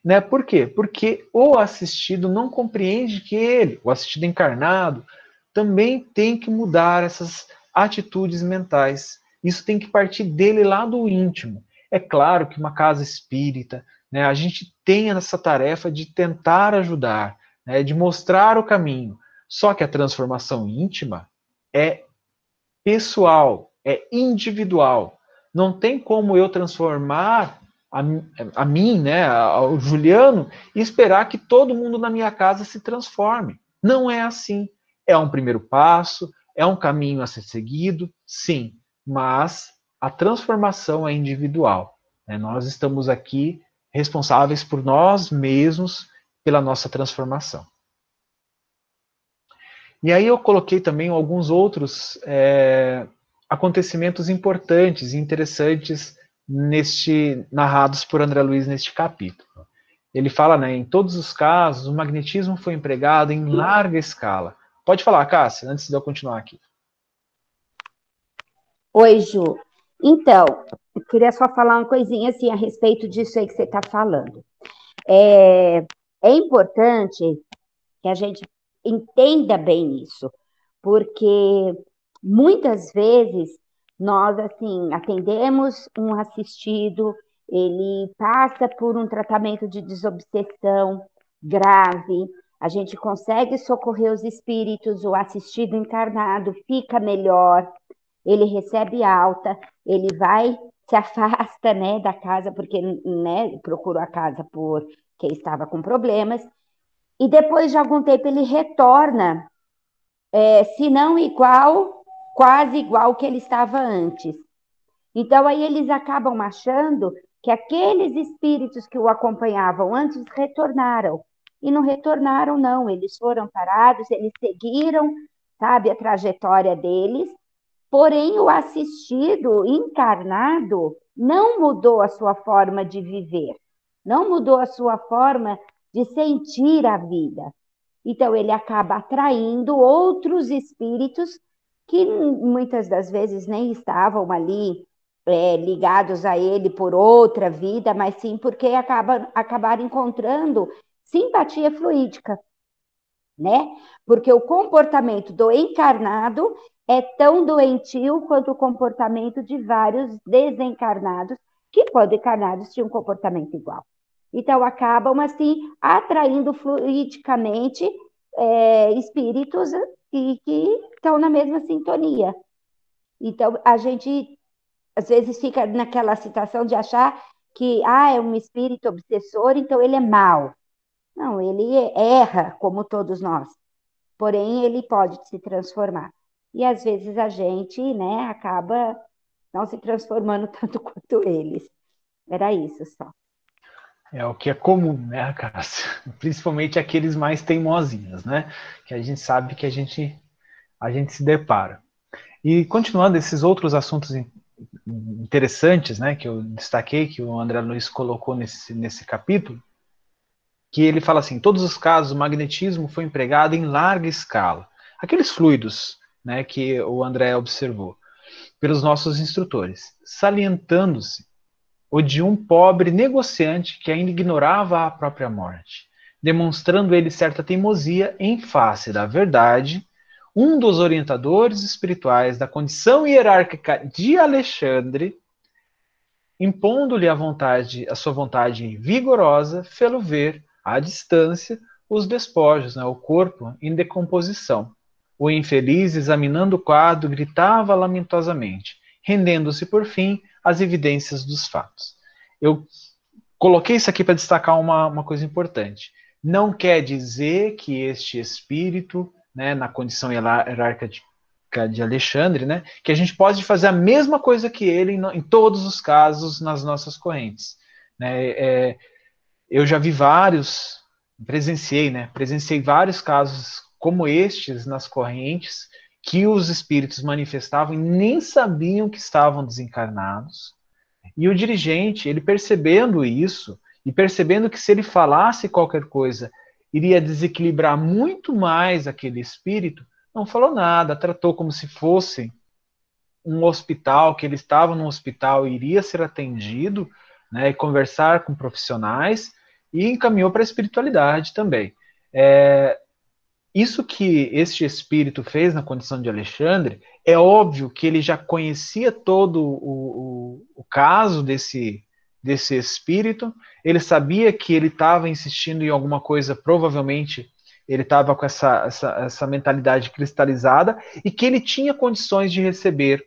Né? Por quê? Porque o assistido não compreende que ele, o assistido encarnado, também tem que mudar essas atitudes mentais. Isso tem que partir dele lá do íntimo. É claro que uma casa espírita, né, a gente tem essa tarefa de tentar ajudar, né, de mostrar o caminho. Só que a transformação íntima é pessoal, é individual. Não tem como eu transformar a, a mim, né, ao Juliano, e esperar que todo mundo na minha casa se transforme. Não é assim. É um primeiro passo, é um caminho a ser seguido, sim, mas a transformação é individual. Né? Nós estamos aqui responsáveis por nós mesmos, pela nossa transformação. E aí eu coloquei também alguns outros é, acontecimentos importantes e interessantes neste narrados por André Luiz neste capítulo. ele fala, né, em todos os casos, o magnetismo foi empregado em larga escala. Pode falar, Cássia, antes de eu continuar aqui. Oi, Ju. Então, eu queria só falar uma coisinha assim a respeito disso aí que você está falando. É, é importante que a gente entenda bem isso, porque muitas vezes nós assim atendemos um assistido, ele passa por um tratamento de desobsessão grave, a gente consegue socorrer os espíritos, o assistido encarnado fica melhor, ele recebe alta, ele vai se afasta, né, da casa porque, né, procurou a casa porque estava com problemas e depois de algum tempo ele retorna, é, se não igual, quase igual que ele estava antes. Então aí eles acabam achando que aqueles espíritos que o acompanhavam antes retornaram. E não retornaram, não, eles foram parados, eles seguiram, sabe, a trajetória deles, porém o assistido encarnado não mudou a sua forma de viver, não mudou a sua forma de sentir a vida. Então ele acaba atraindo outros espíritos que muitas das vezes nem estavam ali é, ligados a ele por outra vida, mas sim porque acaba, acabaram encontrando simpatia fluídica, né? Porque o comportamento do encarnado é tão doentio quanto o comportamento de vários desencarnados, que quando encarnados tinham um comportamento igual. Então, acabam, assim, atraindo fluidicamente é, espíritos que, que estão na mesma sintonia. Então, a gente às vezes fica naquela situação de achar que ah, é um espírito obsessor, então ele é mau. Não, ele erra, como todos nós. Porém, ele pode se transformar. E às vezes a gente, né, acaba não se transformando [LAUGHS] tanto quanto eles. Era isso só. É o que é comum, né, Cássia? [LAUGHS] Principalmente aqueles mais teimosinhos, né? Que a gente sabe que a gente, a gente se depara. E continuando esses outros assuntos interessantes, né, que eu destaquei, que o André Luiz colocou nesse, nesse capítulo, que ele fala assim: todos os casos, o magnetismo foi empregado em larga escala. Aqueles fluidos, né, que o André observou, pelos nossos instrutores, salientando-se o de um pobre negociante que ainda ignorava a própria morte, demonstrando ele certa teimosia em face da verdade um dos orientadores espirituais da condição hierárquica de Alexandre, impondo-lhe a vontade, a sua vontade vigorosa, fê-lo ver à distância os despojos, né, o corpo em decomposição. O infeliz, examinando o quadro, gritava lamentosamente, rendendo-se por fim às evidências dos fatos. Eu coloquei isso aqui para destacar uma, uma coisa importante. Não quer dizer que este espírito né, na condição hierárquica de Alexandre, né, que a gente pode fazer a mesma coisa que ele em, em todos os casos nas nossas correntes. Né, é, eu já vi vários, presenciei, né, presenciei vários casos como estes nas correntes que os espíritos manifestavam e nem sabiam que estavam desencarnados. E o dirigente, ele percebendo isso e percebendo que se ele falasse qualquer coisa iria desequilibrar muito mais aquele espírito, não falou nada, tratou como se fosse um hospital, que ele estava num hospital e iria ser atendido, né, e conversar com profissionais, e encaminhou para a espiritualidade também. É, isso que este espírito fez na condição de Alexandre, é óbvio que ele já conhecia todo o, o, o caso desse, desse espírito. Ele sabia que ele estava insistindo em alguma coisa, provavelmente ele estava com essa, essa, essa, mentalidade cristalizada e que ele tinha condições de receber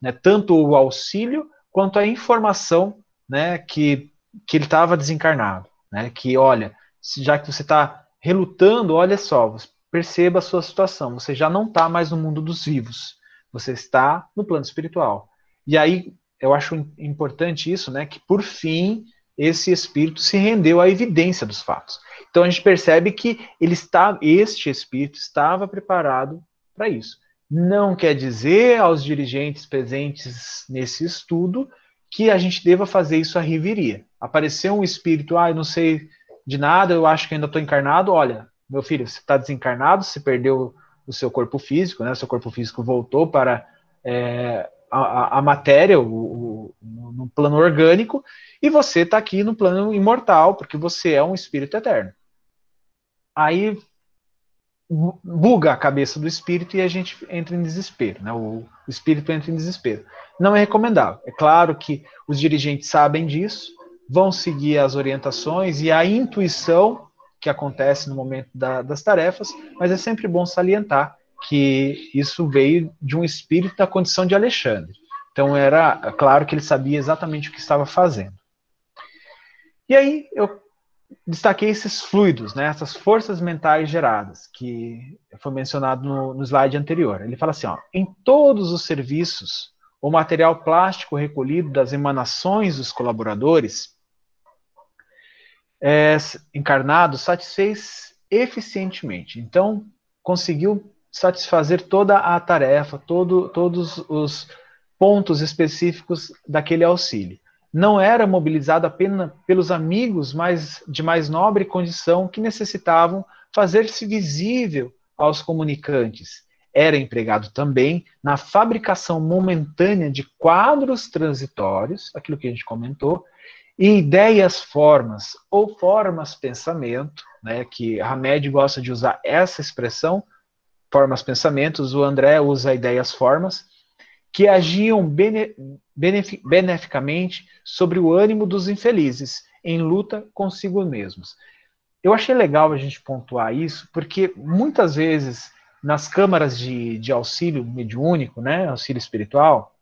né, tanto o auxílio quanto a informação né, que, que ele estava desencarnado. Né, que, olha, já que você está relutando, olha só, perceba a sua situação, você já não está mais no mundo dos vivos, você está no plano espiritual. E aí, eu acho importante isso, né, que por fim esse espírito se rendeu à evidência dos fatos. Então a gente percebe que ele está, este espírito estava preparado para isso. Não quer dizer aos dirigentes presentes nesse estudo que a gente deva fazer isso à riveria. Apareceu um espírito, ah, eu não sei, de nada, eu acho que ainda estou encarnado. Olha, meu filho, você está desencarnado, você perdeu o seu corpo físico, né? Seu corpo físico voltou para é, a, a, matéria, o, o, no plano orgânico, e você está aqui no plano imortal, porque você é um espírito eterno. Aí buga a cabeça do espírito e a gente entra em desespero, né? O, espírito entra em desespero. Não é recomendável. É claro que os dirigentes sabem disso, vão seguir as orientações e a intuição que acontece no momento da, das tarefas, mas é sempre bom salientar que isso veio de um espírito da condição de Alexandre. Então era claro que ele sabia exatamente o que estava fazendo. E aí eu destaquei esses fluidos, né, essas forças mentais geradas, que foi mencionado no, no slide anterior. Ele fala assim, ó, em todos os serviços, o material plástico recolhido das emanações dos colaboradores é, encarnado satisfez eficientemente. Então, conseguiu satisfazer toda a tarefa, todo, todos os pontos específicos daquele auxílio. Não era mobilizado apenas pelos amigos mais, de mais nobre condição que necessitavam fazer-se visível aos comunicantes. Era empregado também na fabricação momentânea de quadros transitórios, aquilo que a gente comentou, e ideias formas ou formas pensamento, né, que Hamed gosta de usar essa expressão, formas pensamentos, o André usa ideias formas, que agiam bene, beneficamente sobre o ânimo dos infelizes, em luta consigo mesmos. Eu achei legal a gente pontuar isso, porque muitas vezes nas câmaras de, de auxílio mediúnico, né, auxílio espiritual,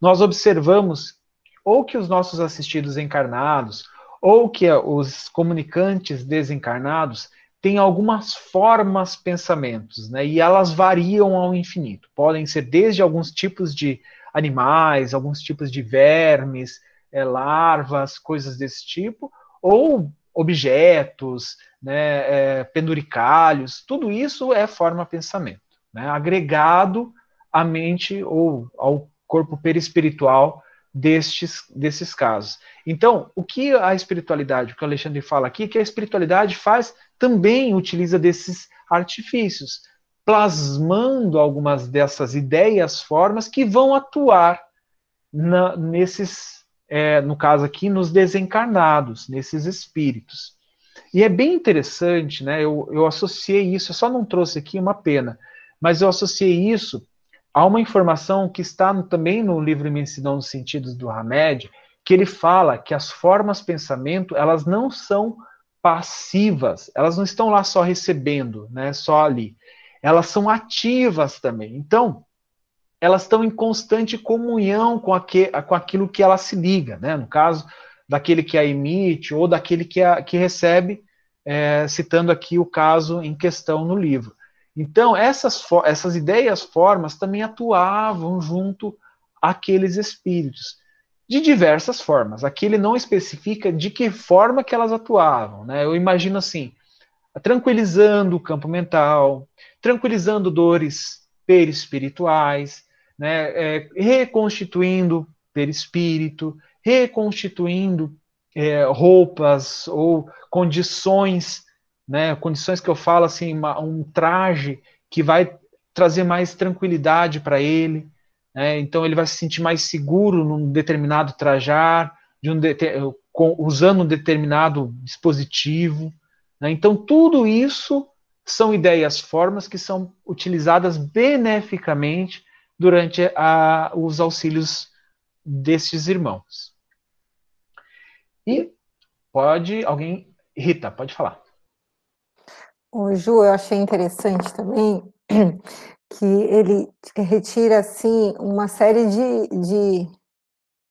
nós observamos ou que os nossos assistidos encarnados, ou que os comunicantes desencarnados têm algumas formas pensamentos, né? E elas variam ao infinito. Podem ser desde alguns tipos de animais, alguns tipos de vermes, é, larvas, coisas desse tipo, ou objetos, né, é, penduricalhos, tudo isso é forma pensamento, né, agregado à mente ou ao corpo perispiritual destes, desses casos. Então, o que a espiritualidade, o que o Alexandre fala aqui, que a espiritualidade faz, também utiliza desses artifícios, plasmando algumas dessas ideias, formas que vão atuar na, nesses, é, no caso aqui, nos desencarnados, nesses espíritos. E é bem interessante, né? Eu, eu associei isso, eu só não trouxe aqui uma pena, mas eu associei isso há uma informação que está também no livro Imensidão dos Sentidos do Hamed, que ele fala que as formas pensamento, elas não são passivas, elas não estão lá só recebendo, né, só ali. Elas são ativas também. Então, elas estão em constante comunhão com, aque, com aquilo que ela se liga, né? No caso, daquele que a emite ou daquele que, a, que recebe, é, citando aqui o caso em questão no livro. Então, essas, essas ideias, formas, também atuavam junto àqueles espíritos, de diversas formas. Aqui ele não especifica de que forma que elas atuavam. Né? Eu imagino assim, tranquilizando o campo mental, tranquilizando dores perispirituais, né? É, reconstituindo perispírito, reconstituindo é, roupas ou condições né? Condições que eu falo assim, uma, um traje que vai trazer mais tranquilidade para ele, né? Então ele vai se sentir mais seguro num determinado trajar, de um de, com, usando um determinado dispositivo. Né? Então tudo isso são ideias, formas que são utilizadas beneficamente durante a, os auxílios destes irmãos. E pode alguém, Rita, pode falar. O Ju, eu achei interessante também [CLEARS THROAT] que ele retira assim uma série de, de,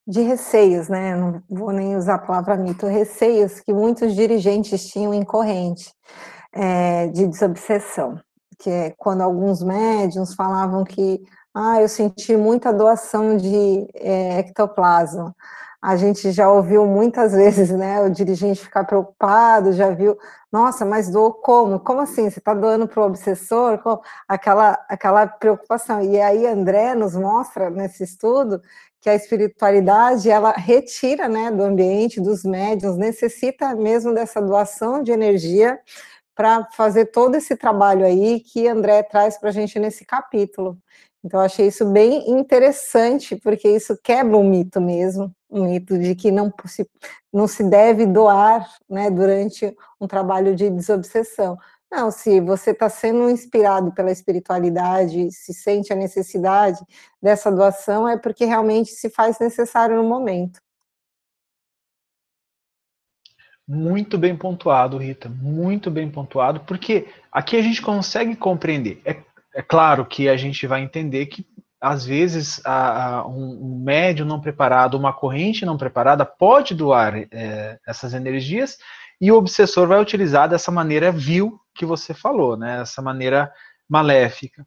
de receios, né? Não vou nem usar a palavra mito, receios que muitos dirigentes tinham em corrente é, de desobsessão, que é quando alguns médiums falavam que ah, eu senti muita doação de é, ectoplasma a gente já ouviu muitas vezes, né, o dirigente ficar preocupado, já viu, nossa, mas doou como? Como assim? Você está doando para o obsessor? Aquela, aquela preocupação. E aí André nos mostra nesse estudo que a espiritualidade ela retira né, do ambiente, dos médiums, necessita mesmo dessa doação de energia para fazer todo esse trabalho aí que André traz para a gente nesse capítulo. Então, achei isso bem interessante, porque isso quebra um mito mesmo, um mito de que não se, não se deve doar né, durante um trabalho de desobsessão. Não, se você está sendo inspirado pela espiritualidade, se sente a necessidade dessa doação, é porque realmente se faz necessário no momento. Muito bem pontuado, Rita, muito bem pontuado, porque aqui a gente consegue compreender. É, é claro que a gente vai entender que, às vezes, a, a, um, um, médium não preparado, uma corrente não preparada, pode doar é, essas energias e o obsessor vai utilizar dessa maneira vil que você falou, né? essa maneira maléfica.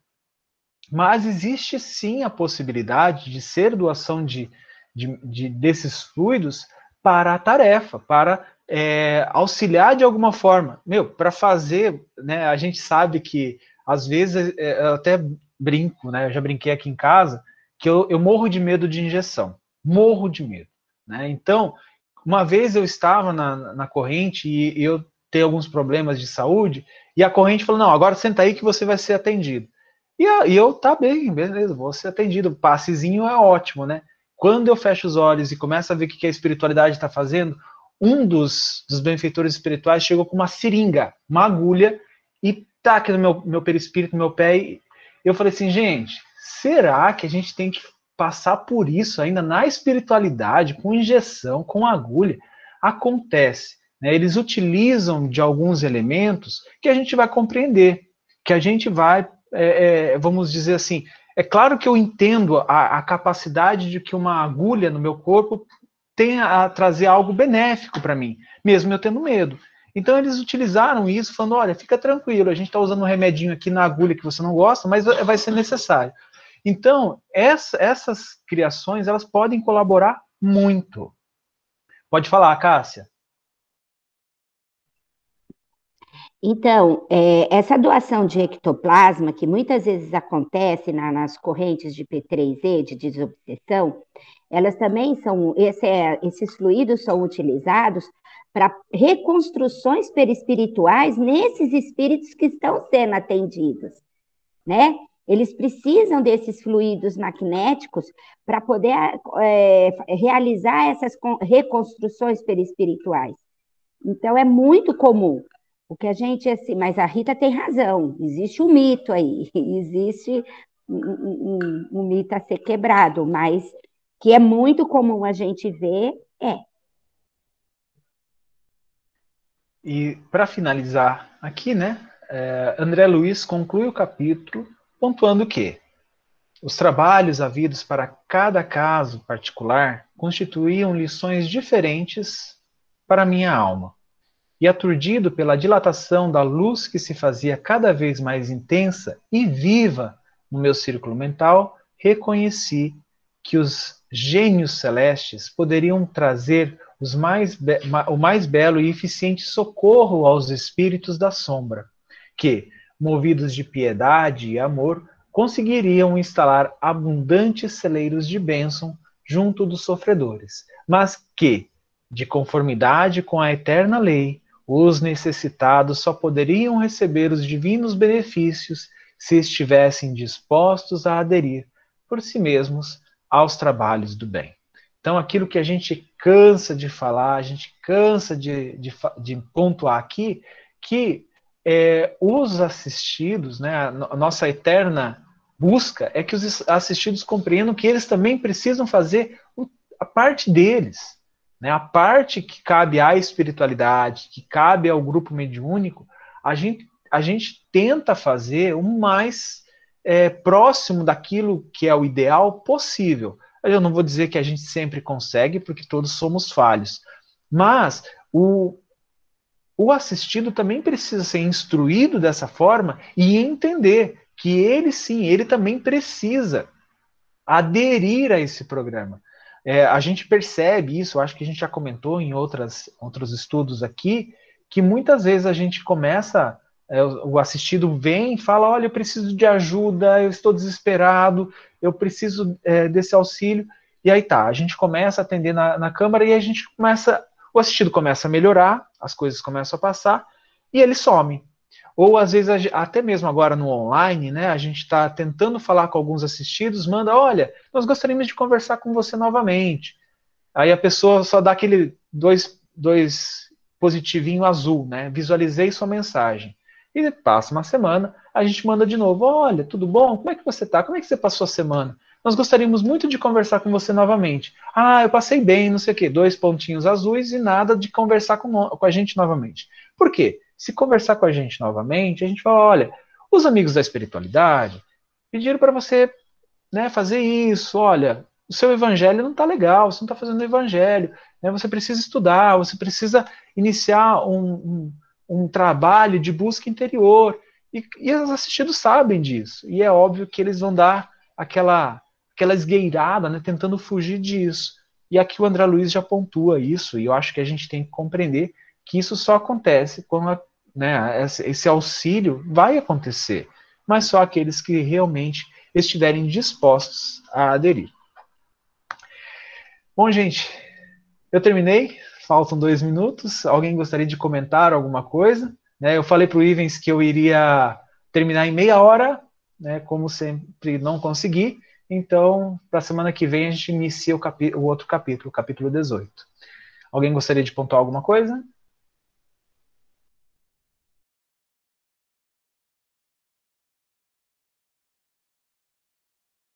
Mas existe sim a possibilidade de ser doação de, de, de desses fluidos para a tarefa, para é, auxiliar de alguma forma. Meu, para fazer, né, a gente sabe que às vezes é, até brinco, né? Eu já brinquei aqui em casa que eu, eu morro de medo de injeção, morro de medo, né? Então, uma vez eu estava na, na corrente e eu tenho alguns problemas de saúde e a corrente falou: não, agora senta aí que você vai ser atendido. E, e eu tá bem, beleza, vou ser atendido. O passezinho é ótimo, né? Quando eu fecho os olhos e começo a ver o que a espiritualidade está fazendo, um dos, dos benfeitores espirituais chegou com uma seringa, uma agulha, e tá aqui no meu, meu perispírito, no meu pé. E eu falei assim, gente, será que a gente tem que passar por isso ainda na espiritualidade, com injeção, com agulha? Acontece. Né? Eles utilizam de alguns elementos que a gente vai compreender, que a gente vai, é, é, vamos dizer assim, é claro que eu entendo a, a, capacidade de que uma agulha no meu corpo tenha a trazer algo benéfico para mim, mesmo eu tendo medo. Então eles utilizaram isso, falando: olha, fica tranquilo, a gente está usando um remedinho aqui na agulha que você não gosta, mas vai ser necessário. Então, essa, essas criações, elas podem colaborar muito. Pode falar, Cássia. Então, é, essa doação de ectoplasma, que muitas vezes acontece na, nas correntes de P3E, de desobsessão, elas também são, esse é, esses fluidos são utilizados para reconstruções perispirituais nesses espíritos que estão sendo atendidos, né? Eles precisam desses fluidos magnéticos para poder é, realizar essas reconstruções perispirituais. Então, é muito comum. O que a gente, assim, mas a Rita tem razão, existe um mito aí, [LAUGHS] existe um, um, um mito a ser quebrado, mas que é muito comum a gente ver, é. E para finalizar aqui, né, é, André Luiz conclui o capítulo pontuando que os trabalhos havidos para cada caso particular constituíam lições diferentes para minha alma. E aturdido pela dilatação da luz que se fazia cada vez mais intensa e viva no meu círculo mental, reconheci que os gênios celestes poderiam trazer mais o mais belo e eficiente socorro aos espíritos da sombra, que, movidos de piedade e amor, conseguiriam instalar abundantes celeiros de bênção junto dos sofredores, mas que, de conformidade com a eterna lei, os necessitados só poderiam receber os divinos benefícios se estivessem dispostos a aderir por si mesmos aos trabalhos do bem. Então, aquilo que a gente cansa de falar, a gente cansa de, de, de pontuar aqui, que é, os assistidos, né, a nossa eterna busca é que os assistidos compreendam que eles também precisam fazer a parte deles. Né, a parte que cabe à espiritualidade, que cabe ao grupo mediúnico, a gente, a gente tenta fazer o mais é, próximo daquilo que é o ideal possível. Eu não vou dizer que a gente sempre consegue, porque todos somos falhos, mas o, o assistido também precisa ser instruído dessa forma e entender que ele sim, ele também precisa aderir a esse programa. É, a gente percebe isso, acho que a gente já comentou em outras, outros estudos aqui, que muitas vezes a gente começa o assistido vem e fala: Olha, eu preciso de ajuda, eu estou desesperado, eu preciso é, desse auxílio. E aí tá, a gente começa a atender na, na câmara e a gente começa, o assistido começa a melhorar, as coisas começam a passar e ele some. Ou às vezes, até mesmo agora no online, né, a gente está tentando falar com alguns assistidos, manda, olha, nós gostaríamos de conversar com você novamente. Aí a pessoa só dá aquele dois, dois positivinho azul, né? Visualizei sua mensagem. E passa uma semana, a gente manda de novo, olha, tudo bom? Como é que você está? Como é que você passou a semana? Nós gostaríamos muito de conversar com você novamente. Ah, eu passei bem, não sei o quê. Dois pontinhos azuis e nada de conversar com, com a gente novamente. Por quê? Se conversar com a gente novamente, a gente fala, olha, os amigos da espiritualidade pediram para você né, fazer isso, olha, o seu evangelho não está legal, você não está fazendo evangelho, né, você precisa estudar, você precisa iniciar um, um, um trabalho de busca interior. E, e os assistidos sabem disso. E é óbvio que eles vão dar aquela, aquela esgueirada, né, tentando fugir disso. E aqui o André Luiz já pontua isso, e eu acho que a gente tem que compreender que isso só acontece quando a, né, esse auxílio vai acontecer, mas só aqueles que realmente estiverem dispostos a aderir. Bom, gente, eu terminei, faltam dois minutos. Alguém gostaria de comentar alguma coisa? Né, eu falei para o Ivens que eu iria terminar em meia hora, né, como sempre não consegui, então para a semana que vem a gente inicia o, o outro capítulo, o capítulo 18. Alguém gostaria de pontuar alguma coisa?